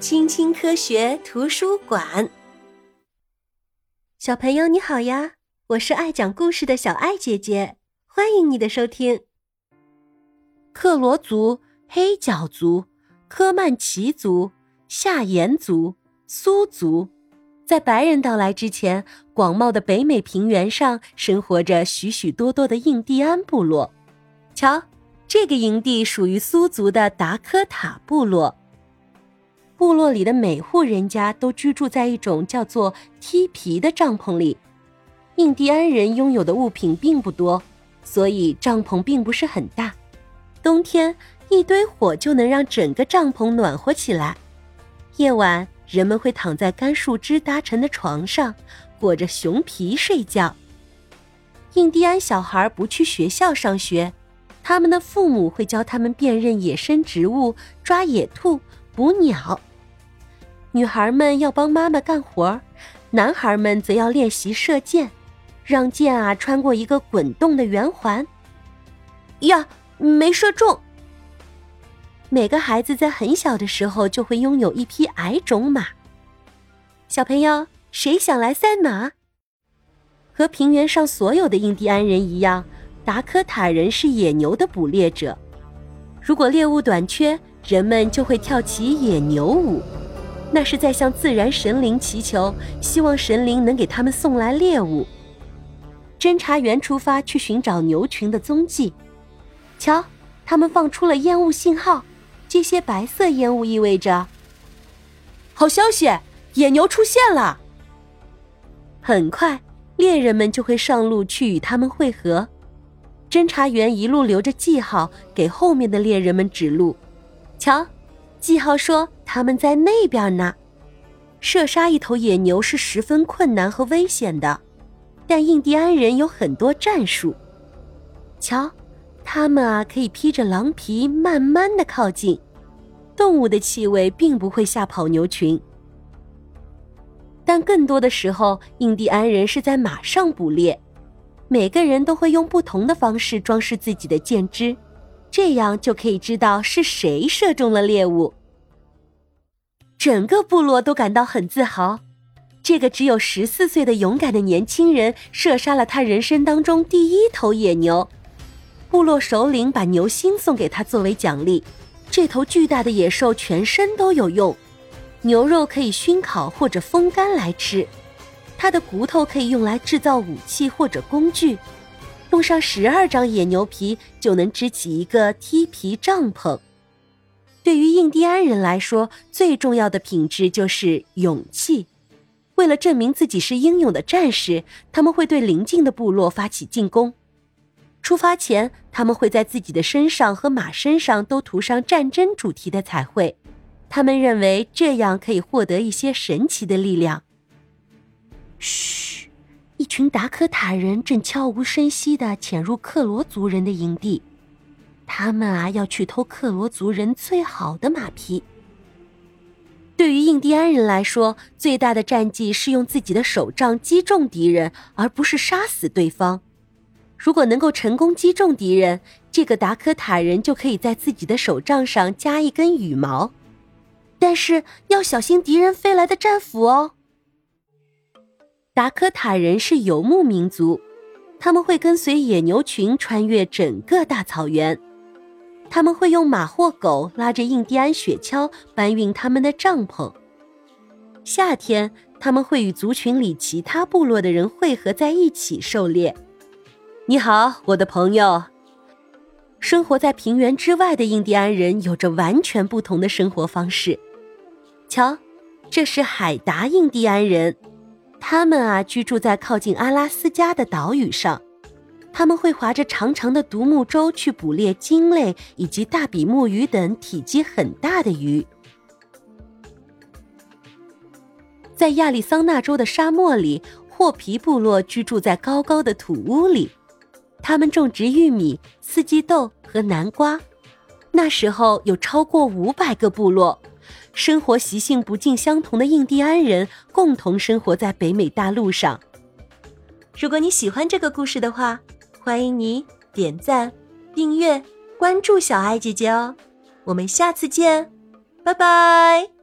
青青科学图书馆。小朋友你好呀，我是爱讲故事的小爱姐姐，欢迎你的收听。克罗族、黑脚族、科曼奇族、夏延族、苏族，在白人到来之前，广袤的北美平原上生活着许许多多的印第安部落。瞧。这个营地属于苏族的达科塔部落。部落里的每户人家都居住在一种叫做梯皮的帐篷里。印第安人拥有的物品并不多，所以帐篷并不是很大。冬天，一堆火就能让整个帐篷暖和起来。夜晚，人们会躺在干树枝搭成的床上，裹着熊皮睡觉。印第安小孩不去学校上学。他们的父母会教他们辨认野生植物、抓野兔、捕鸟。女孩们要帮妈妈干活，男孩们则要练习射箭，让箭啊穿过一个滚动的圆环。呀，没射中！每个孩子在很小的时候就会拥有一匹矮种马。小朋友，谁想来赛马？和平原上所有的印第安人一样。达科塔人是野牛的捕猎者，如果猎物短缺，人们就会跳起野牛舞，那是在向自然神灵祈求，希望神灵能给他们送来猎物。侦查员出发去寻找牛群的踪迹，瞧，他们放出了烟雾信号，这些白色烟雾意味着好消息，野牛出现了。很快，猎人们就会上路去与他们会合。侦查员一路留着记号，给后面的猎人们指路。瞧，记号说他们在那边呢。射杀一头野牛是十分困难和危险的，但印第安人有很多战术。瞧，他们啊可以披着狼皮慢慢的靠近，动物的气味并不会吓跑牛群。但更多的时候，印第安人是在马上捕猎。每个人都会用不同的方式装饰自己的箭枝，这样就可以知道是谁射中了猎物。整个部落都感到很自豪，这个只有十四岁的勇敢的年轻人射杀了他人生当中第一头野牛。部落首领把牛心送给他作为奖励。这头巨大的野兽全身都有用，牛肉可以熏烤或者风干来吃。它的骨头可以用来制造武器或者工具，用上十二张野牛皮就能织起一个梯皮帐篷。对于印第安人来说，最重要的品质就是勇气。为了证明自己是英勇的战士，他们会对邻近的部落发起进攻。出发前，他们会在自己的身上和马身上都涂上战争主题的彩绘，他们认为这样可以获得一些神奇的力量。嘘，一群达科塔人正悄无声息地潜入克罗族人的营地，他们啊要去偷克罗族人最好的马匹。对于印第安人来说，最大的战绩是用自己的手杖击中敌人，而不是杀死对方。如果能够成功击中敌人，这个达科塔人就可以在自己的手杖上加一根羽毛，但是要小心敌人飞来的战斧哦。达科塔人是游牧民族，他们会跟随野牛群穿越整个大草原。他们会用马或狗拉着印第安雪橇搬运他们的帐篷。夏天，他们会与族群里其他部落的人汇合在一起狩猎。你好，我的朋友。生活在平原之外的印第安人有着完全不同的生活方式。瞧，这是海达印第安人。他们啊，居住在靠近阿拉斯加的岛屿上。他们会划着长长的独木舟去捕猎鲸类以及大比目鱼等体积很大的鱼。在亚利桑那州的沙漠里，霍皮部落居住在高高的土屋里。他们种植玉米、四季豆和南瓜。那时候有超过五百个部落。生活习性不尽相同的印第安人共同生活在北美大陆上。如果你喜欢这个故事的话，欢迎你点赞、订阅、关注小爱姐姐哦。我们下次见，拜拜。